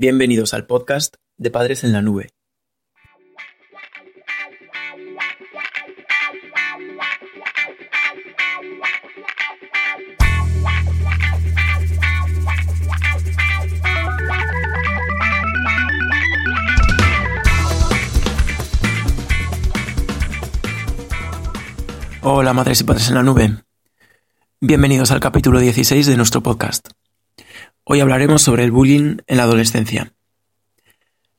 Bienvenidos al podcast de Padres en la Nube. Hola madres y padres en la nube. Bienvenidos al capítulo 16 de nuestro podcast. Hoy hablaremos sobre el bullying en la adolescencia.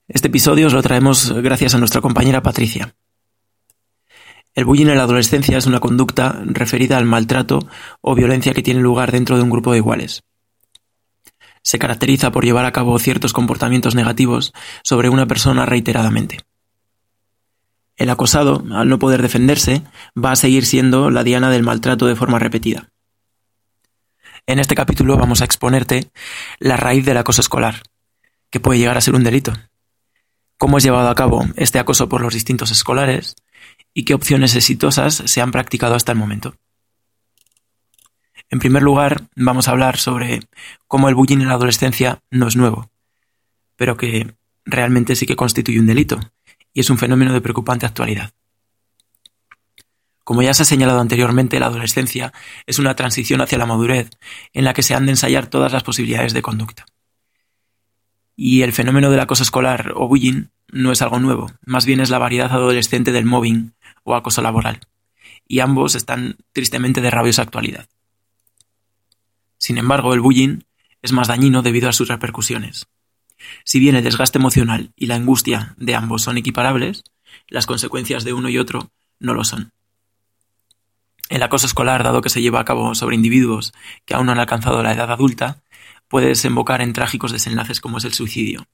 Este episodio os lo traemos gracias a nuestra compañera Patricia. El bullying en la adolescencia es una conducta referida al maltrato o violencia que tiene lugar dentro de un grupo de iguales. Se caracteriza por llevar a cabo ciertos comportamientos negativos sobre una persona reiteradamente. El acosado, al no poder defenderse, va a seguir siendo la diana del maltrato de forma repetida. En este capítulo vamos a exponerte la raíz del acoso escolar, que puede llegar a ser un delito. Cómo es llevado a cabo este acoso por los distintos escolares y qué opciones exitosas se han practicado hasta el momento. En primer lugar, vamos a hablar sobre cómo el bullying en la adolescencia no es nuevo, pero que realmente sí que constituye un delito y es un fenómeno de preocupante actualidad. Como ya se ha señalado anteriormente, la adolescencia es una transición hacia la madurez en la que se han de ensayar todas las posibilidades de conducta. Y el fenómeno del acoso escolar o bullying no es algo nuevo, más bien es la variedad adolescente del mobbing o acoso laboral, y ambos están tristemente de rabiosa actualidad. Sin embargo, el bullying es más dañino debido a sus repercusiones. Si bien el desgaste emocional y la angustia de ambos son equiparables, las consecuencias de uno y otro no lo son. El acoso escolar, dado que se lleva a cabo sobre individuos que aún no han alcanzado la edad adulta, puede desembocar en trágicos desenlaces como es el suicidio.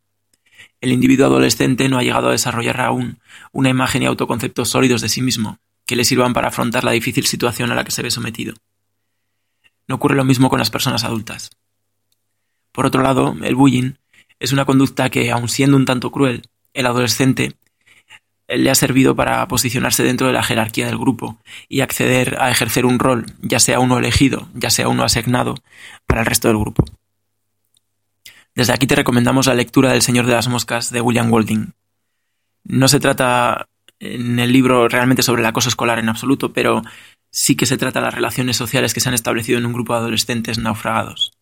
El individuo adolescente no ha llegado a desarrollar aún una imagen y autoconceptos sólidos de sí mismo, que le sirvan para afrontar la difícil situación a la que se ve sometido. No ocurre lo mismo con las personas adultas. Por otro lado, el bullying es una conducta que, aun siendo un tanto cruel, el adolescente le ha servido para posicionarse dentro de la jerarquía del grupo y acceder a ejercer un rol, ya sea uno elegido, ya sea uno asignado, para el resto del grupo. Desde aquí te recomendamos la lectura del Señor de las Moscas de William Golding. No se trata en el libro realmente sobre el acoso escolar en absoluto, pero sí que se trata de las relaciones sociales que se han establecido en un grupo de adolescentes naufragados.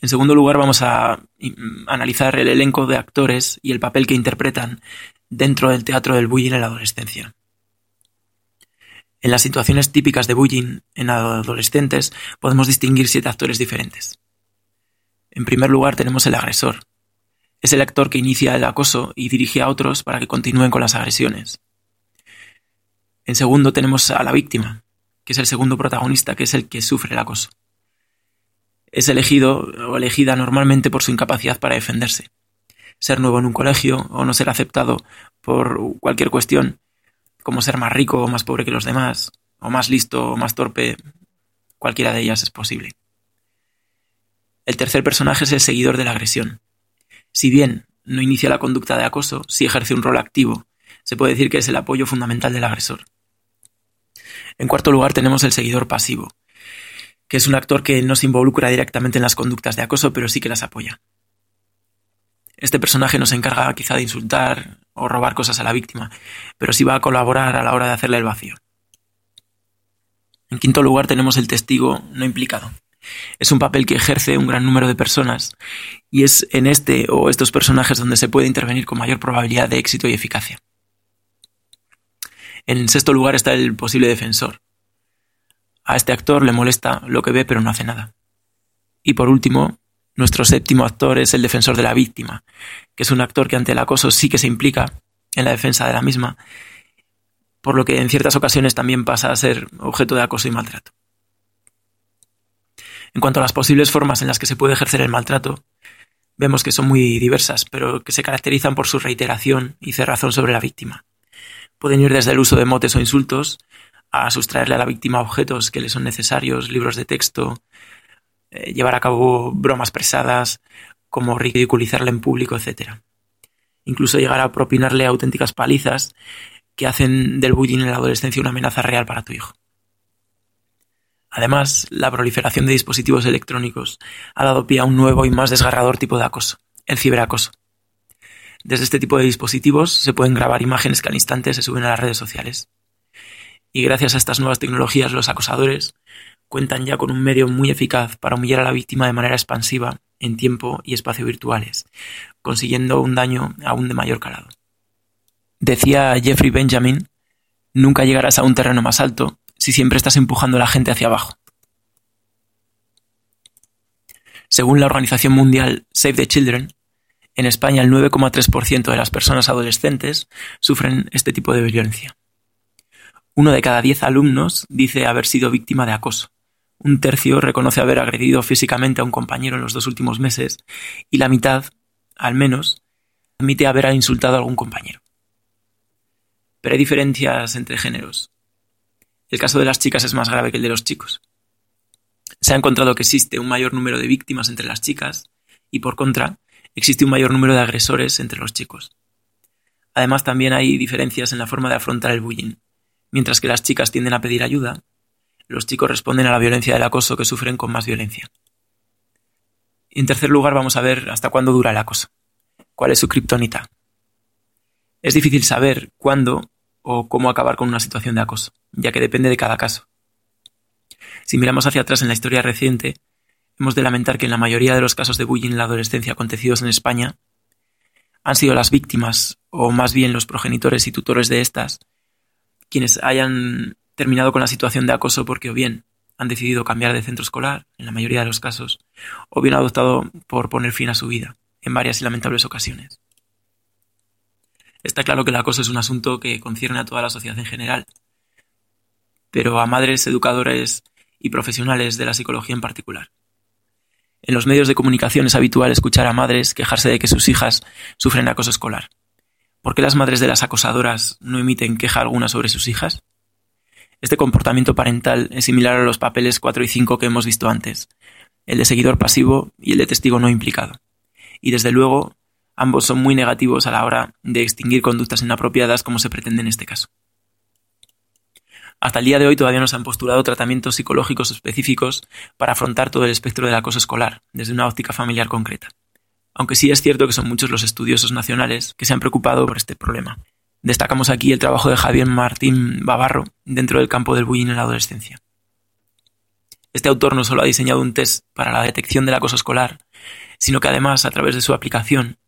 En segundo lugar, vamos a analizar el elenco de actores y el papel que interpretan dentro del teatro del bullying en la adolescencia. En las situaciones típicas de bullying en adolescentes podemos distinguir siete actores diferentes. En primer lugar tenemos el agresor. Es el actor que inicia el acoso y dirige a otros para que continúen con las agresiones. En segundo tenemos a la víctima, que es el segundo protagonista, que es el que sufre el acoso. Es elegido o elegida normalmente por su incapacidad para defenderse ser nuevo en un colegio o no ser aceptado por cualquier cuestión, como ser más rico o más pobre que los demás, o más listo o más torpe, cualquiera de ellas es posible. El tercer personaje es el seguidor de la agresión. Si bien no inicia la conducta de acoso, sí ejerce un rol activo. Se puede decir que es el apoyo fundamental del agresor. En cuarto lugar tenemos el seguidor pasivo, que es un actor que no se involucra directamente en las conductas de acoso, pero sí que las apoya. Este personaje no se encarga quizá de insultar o robar cosas a la víctima, pero sí va a colaborar a la hora de hacerle el vacío. En quinto lugar tenemos el testigo no implicado. Es un papel que ejerce un gran número de personas y es en este o estos personajes donde se puede intervenir con mayor probabilidad de éxito y eficacia. En sexto lugar está el posible defensor. A este actor le molesta lo que ve pero no hace nada. Y por último, nuestro séptimo actor es el defensor de la víctima, que es un actor que ante el acoso sí que se implica en la defensa de la misma, por lo que en ciertas ocasiones también pasa a ser objeto de acoso y maltrato. En cuanto a las posibles formas en las que se puede ejercer el maltrato, vemos que son muy diversas, pero que se caracterizan por su reiteración y cerrazón sobre la víctima. Pueden ir desde el uso de motes o insultos a sustraerle a la víctima objetos que le son necesarios, libros de texto, eh, llevar a cabo bromas pesadas, como ridiculizarle en público, etc. Incluso llegar a propinarle auténticas palizas que hacen del bullying en la adolescencia una amenaza real para tu hijo. Además, la proliferación de dispositivos electrónicos ha dado pie a un nuevo y más desgarrador tipo de acoso, el ciberacoso. Desde este tipo de dispositivos se pueden grabar imágenes que al instante se suben a las redes sociales. Y gracias a estas nuevas tecnologías los acosadores cuentan ya con un medio muy eficaz para humillar a la víctima de manera expansiva en tiempo y espacio virtuales, consiguiendo un daño aún de mayor calado. Decía Jeffrey Benjamin, nunca llegarás a un terreno más alto si siempre estás empujando a la gente hacia abajo. Según la Organización Mundial Save the Children, en España el 9,3% de las personas adolescentes sufren este tipo de violencia. Uno de cada diez alumnos dice haber sido víctima de acoso. Un tercio reconoce haber agredido físicamente a un compañero en los dos últimos meses y la mitad, al menos, admite haber insultado a algún compañero. Pero hay diferencias entre géneros. El caso de las chicas es más grave que el de los chicos. Se ha encontrado que existe un mayor número de víctimas entre las chicas y, por contra, existe un mayor número de agresores entre los chicos. Además, también hay diferencias en la forma de afrontar el bullying. Mientras que las chicas tienden a pedir ayuda, los chicos responden a la violencia del acoso que sufren con más violencia. En tercer lugar, vamos a ver hasta cuándo dura el acoso. ¿Cuál es su kriptonita? Es difícil saber cuándo o cómo acabar con una situación de acoso, ya que depende de cada caso. Si miramos hacia atrás en la historia reciente, hemos de lamentar que en la mayoría de los casos de bullying en la adolescencia acontecidos en España, han sido las víctimas, o más bien los progenitores y tutores de estas, quienes hayan terminado con la situación de acoso porque o bien han decidido cambiar de centro escolar, en la mayoría de los casos, o bien adoptado por poner fin a su vida, en varias y lamentables ocasiones. Está claro que el acoso es un asunto que concierne a toda la sociedad en general, pero a madres, educadores y profesionales de la psicología en particular. En los medios de comunicación es habitual escuchar a madres quejarse de que sus hijas sufren acoso escolar. ¿Por qué las madres de las acosadoras no emiten queja alguna sobre sus hijas? Este comportamiento parental es similar a los papeles 4 y 5 que hemos visto antes, el de seguidor pasivo y el de testigo no implicado. Y desde luego, ambos son muy negativos a la hora de extinguir conductas inapropiadas como se pretende en este caso. Hasta el día de hoy todavía no se han postulado tratamientos psicológicos específicos para afrontar todo el espectro del acoso escolar, desde una óptica familiar concreta. Aunque sí es cierto que son muchos los estudiosos nacionales que se han preocupado por este problema. Destacamos aquí el trabajo de Javier Martín Bavarro dentro del campo del bullying en la adolescencia. Este autor no solo ha diseñado un test para la detección del acoso escolar, sino que además, a través de su aplicación,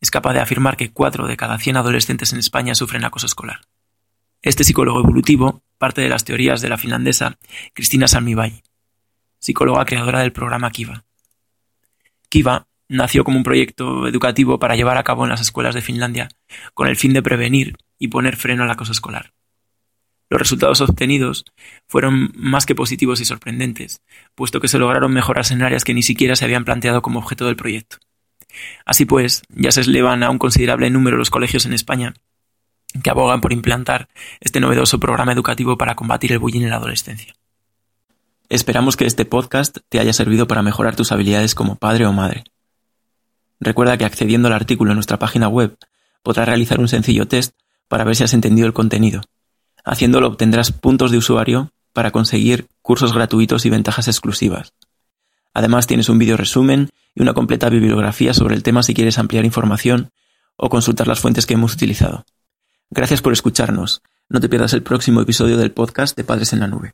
es capaz de afirmar que 4 de cada 100 adolescentes en España sufren acoso escolar. Este psicólogo evolutivo parte de las teorías de la finlandesa Cristina Salmibai, psicóloga creadora del programa Kiva. Kiva nació como un proyecto educativo para llevar a cabo en las escuelas de Finlandia con el fin de prevenir y poner freno al acoso escolar. Los resultados obtenidos fueron más que positivos y sorprendentes, puesto que se lograron mejoras en áreas que ni siquiera se habían planteado como objeto del proyecto. Así pues, ya se elevan a un considerable número los colegios en España que abogan por implantar este novedoso programa educativo para combatir el bullying en la adolescencia. Esperamos que este podcast te haya servido para mejorar tus habilidades como padre o madre. Recuerda que accediendo al artículo en nuestra página web podrás realizar un sencillo test para ver si has entendido el contenido. Haciéndolo obtendrás puntos de usuario para conseguir cursos gratuitos y ventajas exclusivas. Además tienes un vídeo resumen y una completa bibliografía sobre el tema si quieres ampliar información o consultar las fuentes que hemos utilizado. Gracias por escucharnos. No te pierdas el próximo episodio del podcast de Padres en la Nube.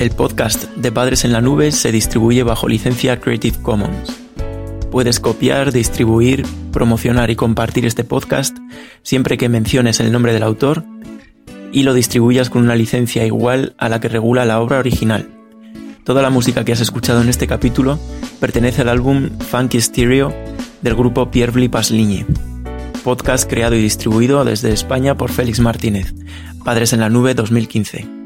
El podcast de Padres en la Nube se distribuye bajo licencia Creative Commons. Puedes copiar, distribuir, promocionar y compartir este podcast siempre que menciones el nombre del autor y lo distribuyas con una licencia igual a la que regula la obra original. Toda la música que has escuchado en este capítulo pertenece al álbum Funky Stereo del grupo Pierre Pasligne, podcast creado y distribuido desde España por Félix Martínez, Padres en la Nube 2015.